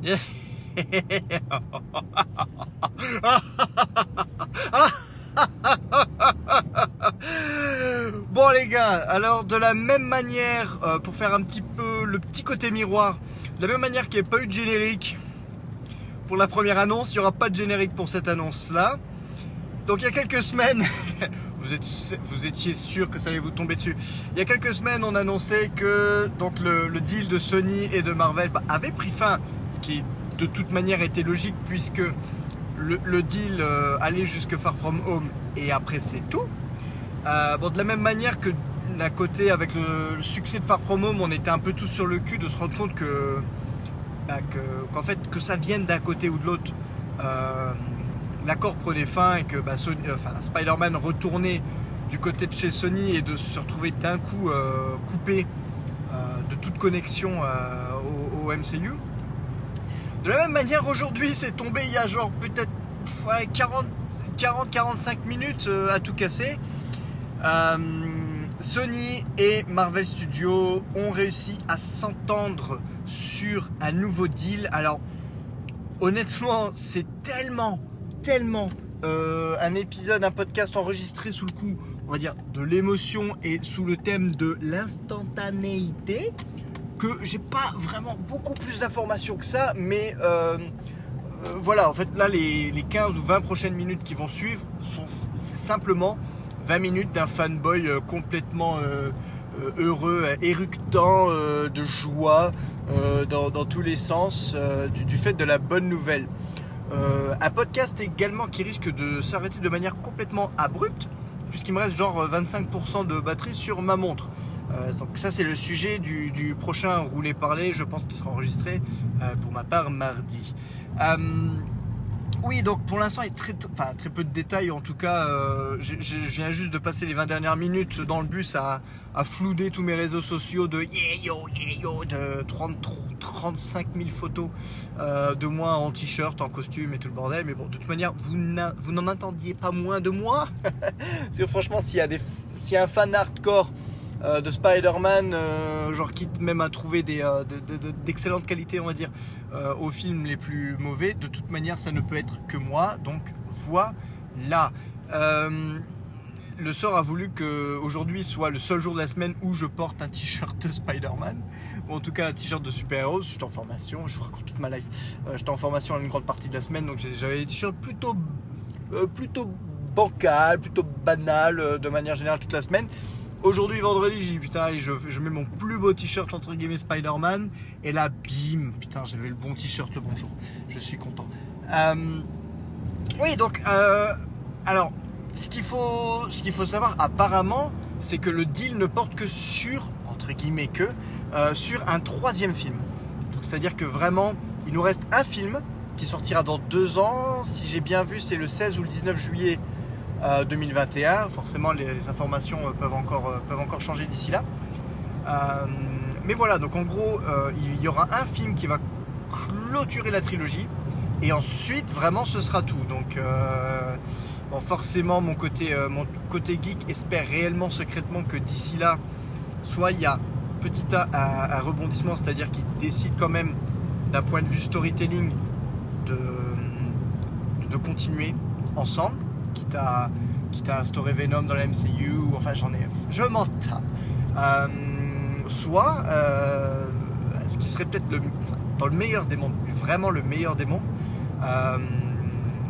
bon les gars, alors de la même manière, euh, pour faire un petit peu le petit côté miroir, de la même manière qu'il n'y a pas eu de générique pour la première annonce, il n'y aura pas de générique pour cette annonce-là. Donc il y a quelques semaines, vous, étiez sûr que ça allait vous tomber dessus. Il y a quelques semaines, on annonçait que donc le, deal de Sony et de Marvel bah, avait pris fin, ce qui de toute manière était logique puisque le, deal euh, allait jusque Far From Home et après c'est tout. Euh, bon, de la même manière que d'un côté avec le, succès de Far From Home, on était un peu tous sur le cul de se rendre compte que bah, qu'en fait que ça vienne d'un côté ou de l'autre. Euh, l'accord prenait fin et que bah, Spider-Man retournait du côté de chez Sony et de se retrouver d'un coup coupé de toute connexion au, MCU. De la même manière, aujourd'hui, c'est tombé il y a genre peut-être 40-45 minutes euh, à tout casser. Euh, Sony et Marvel Studios ont réussi à s'entendre sur un nouveau deal. Alors, honnêtement, c'est tellement, tellement euh, un épisode, un podcast enregistré sous le coup, on va dire, de l'émotion et sous le thème de l'instantanéité que j'ai pas vraiment beaucoup plus d'informations que ça, mais euh, euh, voilà, en fait là les, 15 ou 20 prochaines minutes qui vont suivre c'est simplement 20 minutes d'un fanboy complètement heureux, éructant de joie dans, tous les sens du, fait de la bonne nouvelle. Un podcast également qui risque de s'arrêter de manière complètement abrupte puisqu'il me reste genre 25% de batterie sur ma montre. Euh, donc ça c'est le sujet du, prochain roulé parler, je pense qu'il sera enregistré euh, pour ma part mardi. Euh, oui, donc pour l'instant, il y a très, peu de détails. En tout cas, je viens juste de passer les 20 dernières minutes dans le bus à, flouder tous mes réseaux sociaux de yeah yo, yeah yo, de 30, 35 000 photos de moi en t-shirt, en costume et tout le bordel. Mais bon, de toute manière, vous n'en attendiez pas moins de moi. Parce que franchement, s'il y a un fan hardcore euh, de Spider-Man, euh, genre quitte même à trouver des, euh, d'excellentes qualités, on va dire, aux films les plus mauvais. De toute manière, ça ne peut être que moi. Donc voilà. le sort a voulu que aujourd'hui soit le seul jour de la semaine où je porte un t-shirt de Spider-Man, ou en tout cas un t-shirt de super-héros. J'étais en formation, je vous raconte toute ma life. J'étais en formation une grande partie de la semaine, donc j'avais des t-shirts plutôt, plutôt bancal, plutôt banal de manière générale toute la semaine. Aujourd'hui, vendredi, j'ai dit putain, je, mets mon plus beau t-shirt entre guillemets Spider-Man. Et là, bim, putain, j'avais le bon t-shirt le bon jour. Je suis content. Euh, oui, donc, euh, alors, ce qu'il faut, faut savoir, apparemment, c'est que le deal ne porte que sur, entre guillemets, que, euh, sur un troisième film. Donc, c'est-à-dire que vraiment, il nous reste un film qui sortira dans deux ans. Si j'ai bien vu, c'est le 16 ou le 19 juillet 2021. Forcément, les, informations euh, peuvent encore, euh, peuvent encore changer d'ici là. Euh, mais voilà, donc en gros, il y aura un film qui va clôturer la trilogie. Et ensuite, vraiment, ce sera tout. Donc, forcément, mon côté, mon côté geek espère réellement secrètement que d'ici là, soit il y a petit a un, rebondissement, c'est-à-dire qu'il décide quand même d'un point de vue storytelling de continuer ensemble quitte à, quitte à instaurer Venom dans la MCU, enfin j'en ai, je m'en tape. Euh, soit, euh, ce qui serait peut-être le, dans le meilleur des mondes, vraiment le meilleur des mondes, euh,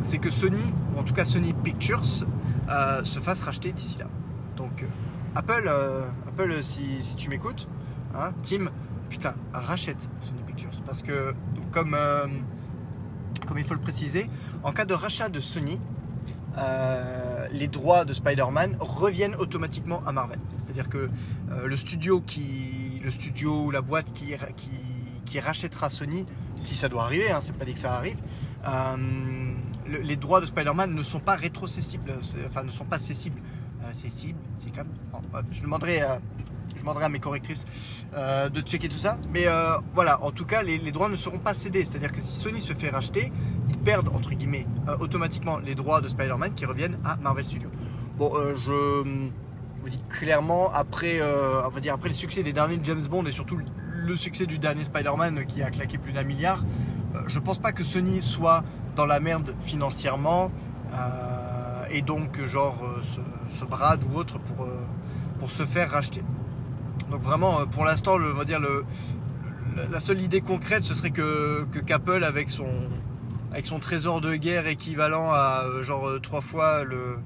c'est que Sony, ou en tout cas Sony Pictures, se fasse racheter d'ici là. Donc Apple, Apple si, si tu m'écoutes, hein, Tim, putain, rachète Sony Pictures. Parce que, comme, comme il faut le préciser, en cas de rachat de Sony, euh, les droits de Spider-Man reviennent automatiquement à Marvel. C'est-à-dire que euh, le studio qui, ou la boîte qui, rachètera Sony, si ça doit arriver, hein, c'est pas dit que ça arrive, euh, les droits de Spider-Man ne sont pas rétrocessibles, enfin ne sont pas cessibles. cessibles, c'est comme. je demanderai je demanderai à mes correctrices euh, de checker tout ça. Mais euh, voilà, en tout cas, les, droits ne seront pas cédés. C'est-à-dire que si Sony se fait racheter, ils perdent, entre guillemets, euh, automatiquement les droits de Spider-Man qui reviennent à Marvel Studios. Bon, je vous dis clairement, après, on va dire, après le succès des derniers James Bond et surtout le succès du dernier Spider-Man qui a claqué plus d'un milliard, je pense pas que Sony soit dans la merde financièrement et donc genre se, brade ou autre pour, pour se faire racheter. Donc vraiment, pour l'instant, va dire le, la seule idée concrète, ce serait que, qu'Apple, avec son, avec son trésor de guerre équivalent à euh, genre euh, trois fois le,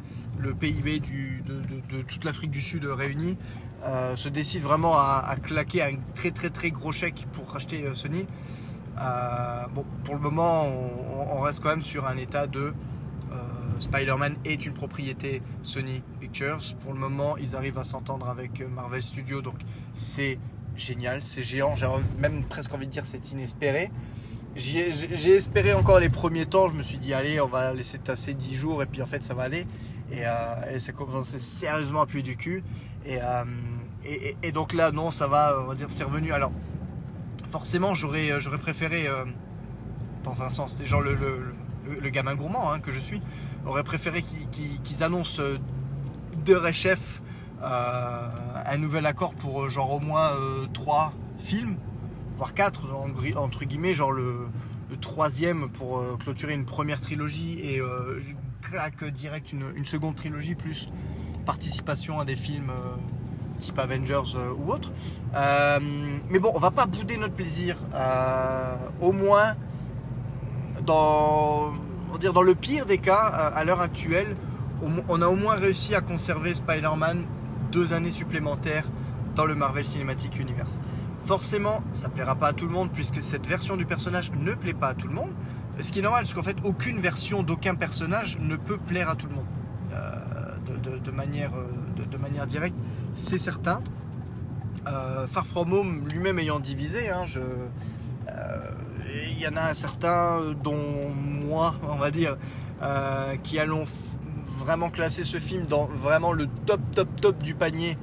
PIB de, toute l'Afrique du Sud réunie, euh, se décide vraiment à, claquer un très très très gros chèque pour racheter Sony. bon, pour le moment, on, reste quand même sur un état de Spider-Man est une propriété Sony Pictures. Pour le moment, ils arrivent à s'entendre avec Marvel Studios, donc c'est génial, c'est géant. J'ai même presque envie de dire c'est inespéré. J'ai espéré encore les premiers temps, je me suis dit allez on va laisser tasser 10 jours et puis en fait ça va aller et, euh, ça commençait sérieusement à puer du cul euh, et, donc là non ça va on va dire c'est revenu alors forcément j'aurais préféré euh, dans un sens genre le, gamin gourmand hein, que je suis aurait préféré qu'ils annoncent de réchef un nouvel accord pour genre au moins 3 films voire quatre entre guillemets, genre le, troisième pour euh, clôturer une première trilogie et euh, craque direct une, seconde trilogie plus participation à des films euh, type Avengers ou autre. mais bon, on va pas bouder notre plaisir. au moins, dans, dire dans le pire des cas, à l'heure actuelle, on a au moins réussi à conserver Spider-Man deux années supplémentaires dans le Marvel Cinematic Universe. Forcément, ça plaira pas à tout le monde puisque cette version du personnage ne plaît pas à tout le monde. Ce qui est normal, parce qu'en fait, aucune version d'aucun personnage ne peut plaire à tout le monde. Euh, de, manière, euh, de, manière directe, c'est certain. Euh, Far From Home lui-même ayant divisé, hein, il y en a certains, dont moi, on va dire, qui allons vraiment classer ce film dans vraiment le top, top, top du panier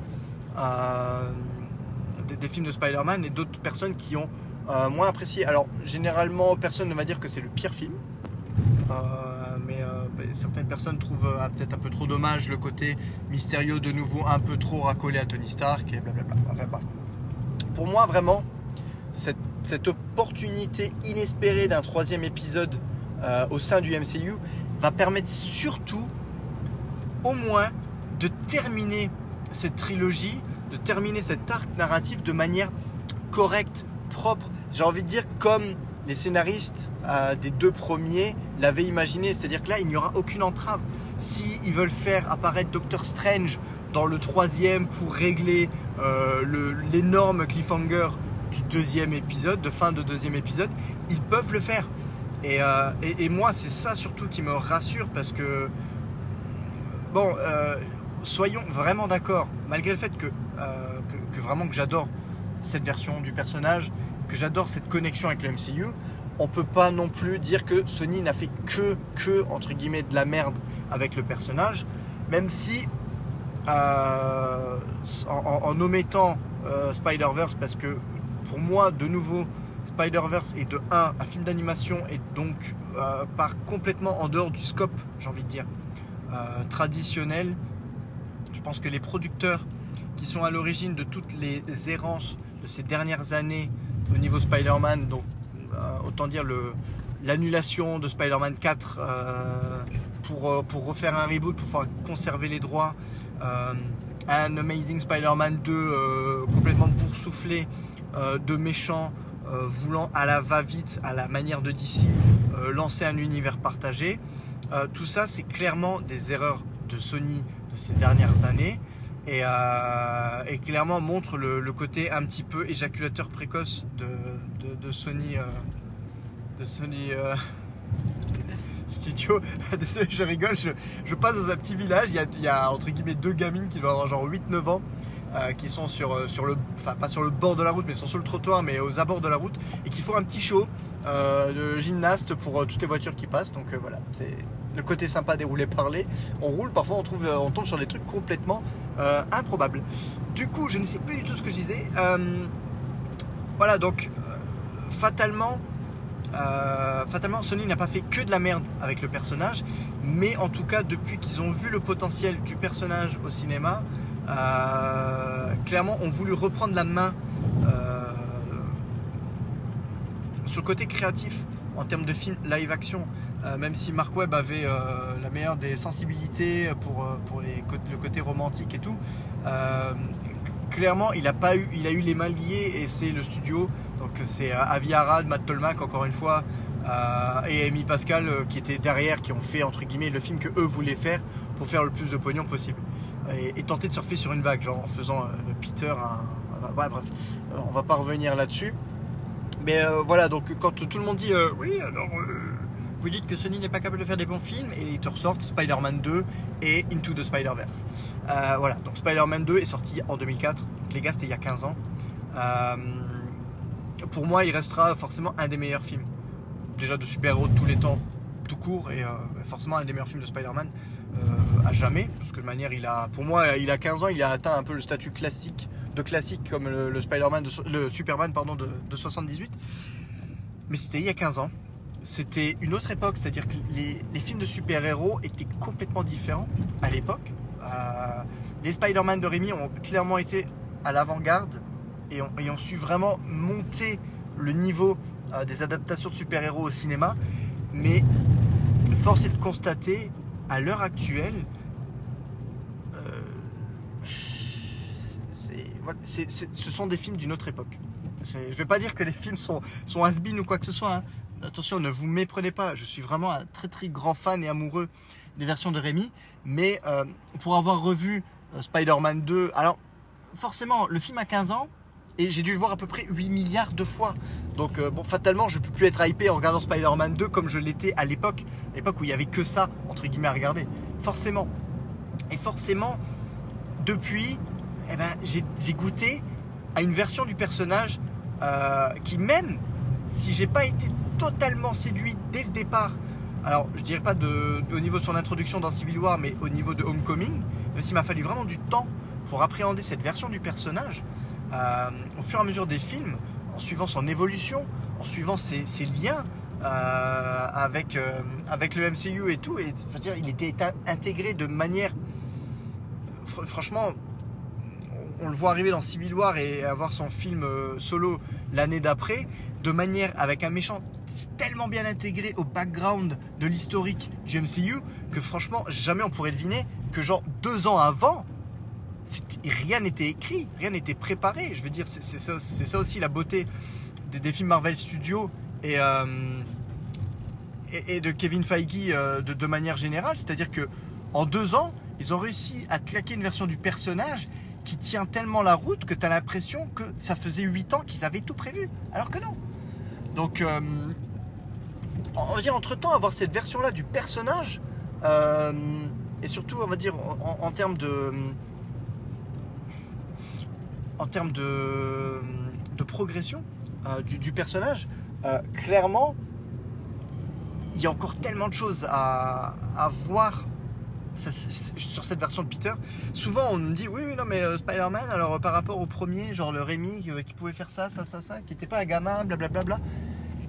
des, films de Spider-Man et d'autres personnes qui ont euh, moins apprécié. Alors, généralement, personne ne va dire que c'est le pire film. Euh, mais euh, bah, certaines personnes trouvent peut-être un peu trop dommage le côté mystérieux de nouveau un peu trop racolé à Tony Stark et blablabla. Enfin bref. Pour moi, vraiment, cette, cette opportunité inespérée d'un troisième épisode au sein du MCU va permettre surtout, au moins, de terminer cette trilogie de terminer cet arc narratif de manière correcte, propre. J'ai envie de dire comme les scénaristes euh, des deux premiers l'avaient imaginé. C'est-à-dire que là, il n'y aura aucune entrave. Si ils veulent faire apparaître Doctor Strange dans le troisième pour régler euh, l'énorme cliffhanger deuxième épisode, de fin de deuxième épisode, ils peuvent le faire. Et, euh, moi, c'est ça surtout qui me rassure parce que, bon, soyons vraiment d'accord, malgré le fait euh, que, vraiment que j'adore cette version du personnage, que j'adore cette connexion avec le MCU, on peut pas non plus dire que Sony n'a fait que, que, entre guillemets, de la merde avec le personnage, même si, euh, en, omettant euh, Spider-Verse, parce que pour moi, de nouveau, Spider-Verse est de 1 un film d'animation et donc part complètement en dehors du scope, j'ai envie de dire, traditionnel. Je pense que les producteurs qui sont à l'origine de toutes les errances de ces dernières années au niveau Spider-Man, donc euh, autant dire l'annulation de Spider-Man 4 euh, pour, euh, pour refaire un reboot, pour pouvoir conserver les droits, un Amazing Spider-Man 2 complètement boursouflé de méchants voulant à la va-vite, à la manière de DC, lancer un univers partagé. tout ça, c'est clairement des erreurs de Sony de ces dernières années et, euh, clairement montre le, côté un petit peu éjaculateur précoce de, Sony de Sony euh, Studio. Je rigole, je, passe dans un petit village, il y, a, entre guillemets deux gamines qui doivent avoir genre 8-9 ans. Euh, qui sont sur, sur le, enfin pas sur le bord de la route, mais sont sur le trottoir, mais aux abords de la route, et qui font un petit show de gymnaste pour toutes les voitures qui passent. Donc voilà, c'est le côté sympa des roulés parler. On roule, parfois on, trouve, euh, on tombe sur des trucs complètement euh, improbables. Du coup, je ne sais plus du tout ce que je disais. Euh, voilà, donc fatalement, fatalement, Sony n'a pas fait que de la merde avec le personnage, mais en tout cas, depuis qu'ils ont vu le potentiel du personnage au cinéma, clairement, ont voulu reprendre la main sur le côté créatif en termes de film live action. Euh, même si Mark Webb avait euh, la meilleure des sensibilités pour, euh, pour le côté romantique et tout, clairement il a, pas eu, il a eu les mains liées et c'est le studio, donc c'est Avi Arad, Matt Tolmack encore une fois, et Amy Pascal qui étaient derrière, qui ont fait entre guillemets le film que eux voulaient faire pour faire le plus de pognon possible et, tenter de surfer sur une vague, genre en faisant Peter un, bref, on va pas revenir là-dessus. Mais voilà, donc quand tout le monde dit oui, alors vous dites que Sony n'est pas capable de faire des bons films et ils te ressortent Spider-Man 2 et Into the Spider-Verse. Euh, voilà, donc Spider-Man 2 est sorti en 2004, donc les gars c'était il y a 15 ans. Euh, pour moi il restera forcément un des meilleurs films, déjà de super-héros de tous les temps, tout court, et euh, forcément un des meilleurs films de Spider-Man à jamais, parce que de manière il a, pour moi il a 15 ans, il a atteint un peu le statut classique, de classique comme le, Spider-Man, le Superman pardon, de, de 78. Mais c'était il y a 15 ans c'était une autre époque, c'est-à-dire que les, films de super-héros étaient complètement différents à l'époque. Euh, les Spider-Man de Rémi ont clairement été à l'avant-garde et, ont, su vraiment monter le niveau euh, des adaptations de super-héros au cinéma. Mais force est de constater, à l'heure actuelle, euh, ce sont des films d'une autre époque. Je ne vais pas dire que les films sont, sont has ou quoi que ce soit. Hein attention, ne vous méprenez pas, je suis vraiment un très très grand fan et amoureux des versions de Rémi, mais euh, pour avoir revu Spider-Man 2, alors forcément, le film a 15 ans, et j'ai dû le voir à peu près 8 milliards de fois. Donc euh, bon, fatalement, je ne peux plus être hypé en regardant Spider-Man 2 comme je l'étais à l'époque, l'époque où il n'y avait que ça, entre guillemets, à regarder. Forcément. Et forcément, depuis, eh ben, j'ai goûté à une version du personnage qui même si j'ai pas été totalement séduit dès le départ. Alors, je dirais pas au niveau de son introduction dans Civil War, mais au niveau de Homecoming, même s'il m'a fallu vraiment du temps pour appréhender cette version du personnage, euh, au fur et à mesure des films, en suivant son évolution, en suivant ses, liens euh, avec, euh, avec le MCU et tout, et, dire, il était intégré de manière, franchement, on le voit arriver dans Civil War et avoir son film solo l'année d'après, de manière avec un méchant tellement bien intégré au background de l'historique du MCU que franchement jamais on pourrait deviner que genre deux ans avant rien n'était écrit, rien n'était préparé. Je veux dire, c'est ça, aussi la beauté des, films Marvel Studios et, euh, de Kevin Feige euh, de, manière générale. C'est-à-dire que en deux ans, ils ont réussi à claquer une version du personnage qui tient tellement la route que tu as l'impression que ça faisait huit ans qu'ils avaient tout prévu. Alors que non. Donc, euh, on va dire, entre-temps, avoir cette version-là du personnage, et surtout, on va dire, en, termes de... En termes de, de progression euh, du, personnage, clairement, il y a encore tellement de choses à, à voir sur cette version de Peter, souvent on nous dit oui, oui, non, mais euh, Spider-Man, alors par rapport au premier, genre le Rémi euh, qui pouvait faire ça, ça, ça, ça, qui n'était pas un gamin, blablabla. Bla.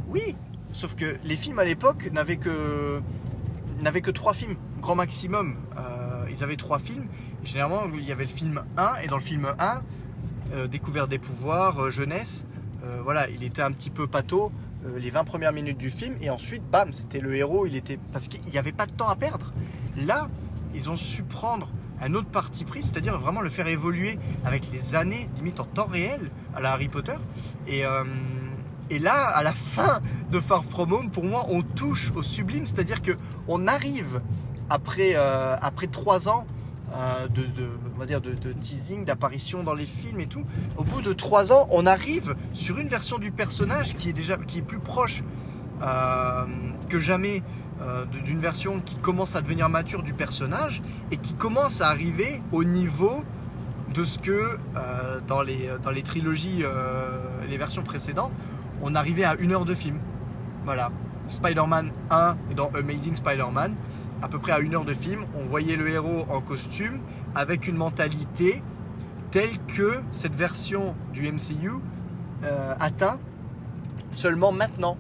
Oui, sauf que les films à l'époque n'avaient que, n'avaient que trois films, grand maximum. Euh, ils avaient trois films. Généralement, il y avait le film 1, et dans le film 1, Découverte des pouvoirs, jeunesse, voilà, il était un petit peu pâteau les 20 premières minutes du film, et ensuite, bam, c'était le héros, il était. Parce qu'il n'y avait pas de temps à perdre. Là, ils ont su prendre un autre parti pris, c'est-à-dire vraiment le faire évoluer avec les années, limite en temps réel, à la Harry Potter. Et, euh, et là, à la fin de Far From Home, pour moi, on touche au sublime, c'est-à-dire que on arrive après, euh, après trois ans euh, de, on va dire de, teasing, d'apparition dans les films et tout. Au bout de trois ans, on arrive sur une version du personnage qui est déjà qui est plus proche que jamais euh, d'une version qui commence à devenir mature du personnage et qui commence à arriver au niveau de ce que euh, dans, les, dans les trilogies, euh, les versions précédentes, on arrivait à une heure de film. Voilà. Spider-Man 1 et dans Amazing Spider-Man, à peu près à une heure de film, on voyait le héros en costume avec une mentalité telle que cette version du MCU atteint seulement maintenant.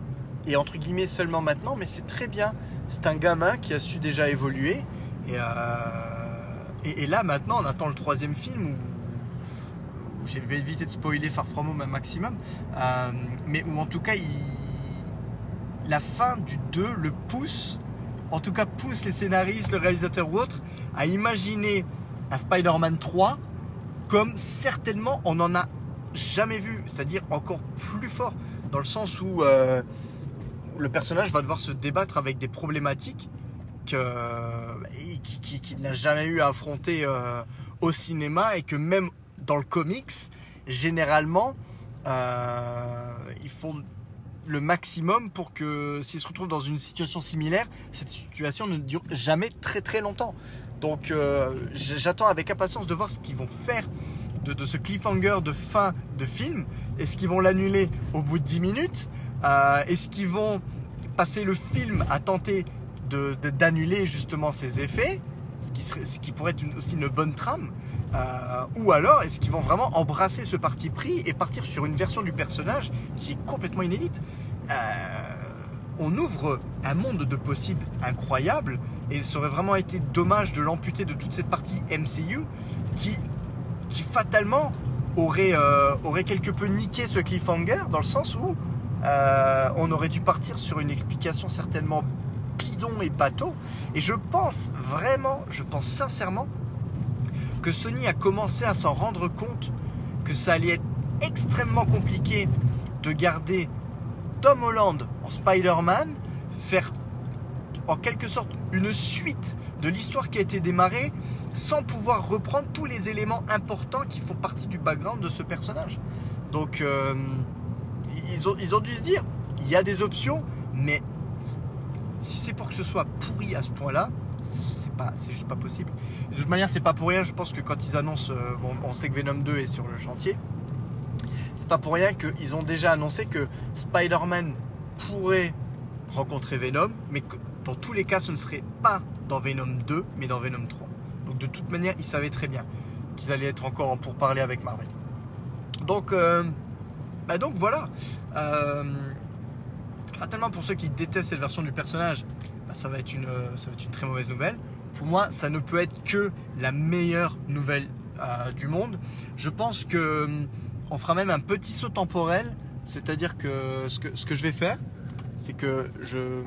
Et entre guillemets seulement maintenant, mais c'est très bien c'est un gamin qui a su déjà évoluer. Et, euh, là, maintenant, on attend le troisième film où, j'ai je vais de spoiler Far From Home un maximum, euh, mais où en tout cas, la fin du 2 le pousse, en tout cas pousse les scénaristes, le réalisateur ou autre, à imaginer un Spider-Man 3 comme certainement on n'en a jamais vu, c'est-à-dire encore plus fort, dans le sens où euh, le personnage va devoir se débattre avec des problématiques qu'il qui, n'a jamais eu à affronter euh, au cinéma et que même dans le comics, généralement, euh, ils font le maximum pour que s'ils se retrouvent dans une situation similaire, cette situation ne dure jamais très très longtemps. Donc euh, j'attends avec impatience de voir ce qu'ils vont faire de, ce cliffhanger de fin de film. Est-ce qu'ils vont l'annuler au bout de 10 minutes? Euh, Est-ce qu'ils vont passer le film à tenter d'annuler justement ces effets? Ce qui, pourrait être aussi une bonne trame euh, Ou alors est-ce qu'ils vont vraiment embrasser ce parti pris et partir sur une version du personnage qui est complètement inédite? On ouvre un monde de possibles incroyable et ça aurait vraiment été dommage de l'amputer de toute cette partie MCU qui, qui fatalement aurait, euh, aurait quelque peu niqué ce cliffhanger dans le sens où euh, on aurait dû partir sur une explication certainement et bateau. Et je pense vraiment, je pense sincèrement que Sony a commencé à s'en rendre compte que ça allait être extrêmement compliqué de garder Tom Holland en Spider-Man, faire en quelque sorte une suite de l'histoire qui a été démarrée sans pouvoir reprendre tous les éléments importants qui font partie du background de ce personnage. Donc euh, ils, ont, ils ont dû se dire, il y a des options, mais si c'est pour que ce soit pourri à ce point-là, c'est pas, c'est juste pas possible. De toute manière, c'est pas pour rien. Je pense que quand ils annoncent, euh, bon, on sait que Venom 2 est sur le chantier, c'est pas pour rien qu'ils ont déjà annoncé que Spider-Man pourrait rencontrer Venom, mais que dans tous les cas, ce ne serait pas dans Venom 2, mais dans Venom 3. Donc de toute manière, ils savaient très bien qu'ils allaient être encore en pourparler avec Marvel. Donc, euh, bah donc voilà. Euh, fatalement, pour ceux qui détestent cette version du personnage, bah, ça, va être une, ça va être une très mauvaise nouvelle. Pour moi, ça ne peut être que la meilleure nouvelle euh, du monde. Je pense que on fera même un petit saut temporel, c'est-à-dire que ce, que ce que je vais faire, c'est que je,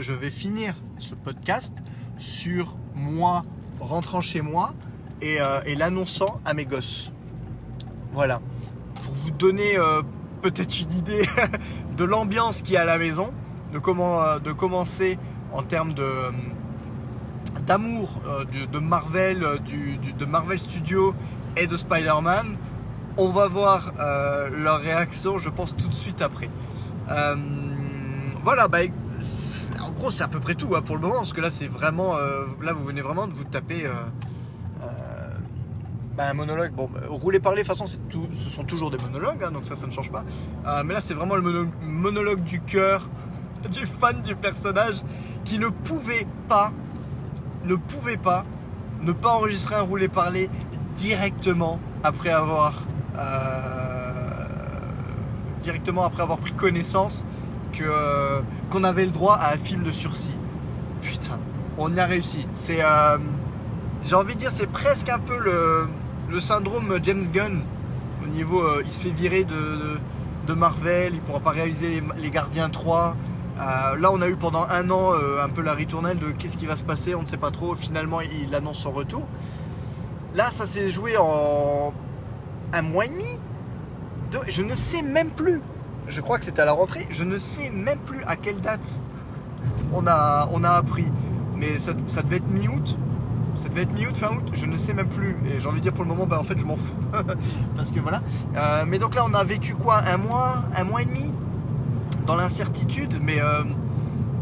je vais finir ce podcast sur moi rentrant chez moi et, euh, l'annonçant à mes gosses. Voilà. Pour vous donner euh, peut-être une idée de l'ambiance qui est à la maison, de comment euh, de commencer en termes de d'amour de, Marvel, du, de Marvel Studios et de Spider-Man, on va voir euh, leur réaction, je pense, tout de suite après. Euh, voilà, bah, en gros, c'est à peu près tout hein, pour le moment, parce que là, c'est vraiment. Euh, là, vous venez vraiment de vous taper. Bah, un monologue, bon, bah, rouler parler, de toute façon, tout, ce sont toujours des monologues, hein, donc ça, ça ne change pas. mais là, c'est vraiment le monologue du cœur, du fan du personnage, qui ne pouvait pas, ne pouvait pas, ne pas enregistrer un rouler parler directement après avoir euh, directement après avoir pris connaissance euh, qu'on avait le droit à un film de sursis. Putain, on y a réussi. C'est, euh, j'ai envie de dire, c'est presque un peu le, le syndrome James Gunn au niveau, il se fait virer de, Marvel, il pourra pas réaliser les, Gardiens 3. là, on a eu pendant un an un peu la ritournelle de qu'est-ce qui va se passer, on ne sait pas trop. Finalement, il annonce son retour. Là, ça s'est joué en un mois et demi? je ne sais même plus. Je crois que c'était à la rentrée. Je ne sais même plus à quelle date on a, on a appris. Mais ça, devait être mi-août. Ça devait être mi-août, fin août, je ne sais même plus. Et j'ai envie de dire pour le moment, bah en fait je m'en fous. Parce que voilà. Euh, mais donc là on a vécu quoi? Un mois? Un mois et demi? Dans l'incertitude. Mais euh,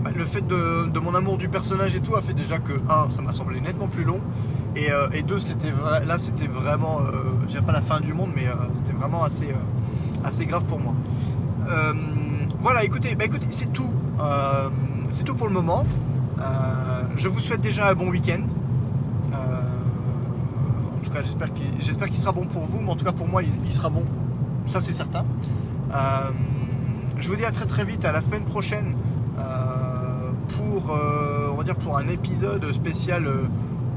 bah, le fait de, mon amour du personnage et tout a fait déjà que, un, ça m'a semblé nettement plus long. Et, euh, deux, c'était là c'était vraiment, je dirais pas la fin du monde, mais c'était vraiment assez, assez grave pour moi. voilà, écoutez, bah, écoutez c'est tout. c'est tout pour le moment. je vous souhaite déjà un bon week-end. Tout cas, j'espère qu'il sera bon pour vous, mais en tout cas pour moi, il, sera bon. Ça, c'est certain. je vous dis à très très vite, à la semaine prochaine pour, euh, on va dire pour un épisode spécial euh,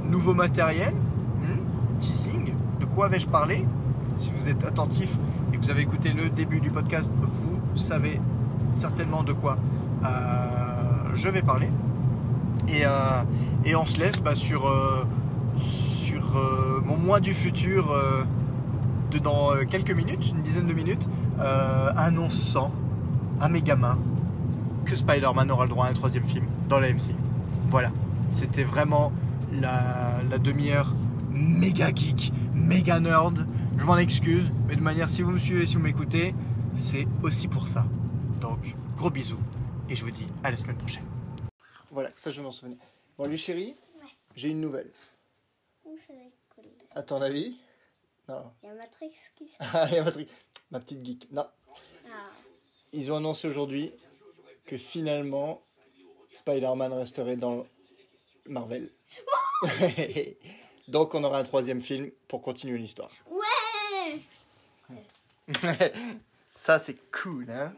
nouveau matériel, hmm, teasing. De quoi vais-je parler? Si vous êtes attentif et que vous avez écouté le début du podcast, vous savez certainement de quoi euh, je vais parler. Et, euh, et on se laisse bah, sur, euh, mon mois du futur euh, de dans euh, quelques minutes, une dizaine de minutes, euh, annonçant à mes gamins que Spider-Man aura le droit à un troisième film dans la MC. Voilà, c'était vraiment la, la demi-heure méga geek, méga nerd. Je m'en excuse, mais de manière, si vous me suivez, si vous m'écoutez, c'est aussi pour ça. Donc, gros bisous, et je vous dis à la semaine prochaine. Voilà, ça je m'en souvenais. Bon, les chéris, Ouais. j'ai une nouvelle. Cool. À ton avis? Non. Il y a Matrix qui. Ah, il y a Patrick. Ma petite geek. Non. Ah, Ils ont annoncé aujourd'hui que finalement, Spider-Man resterait dans Marvel. Donc on aura un troisième film pour continuer l'histoire. Ouais Ça c'est cool, hein?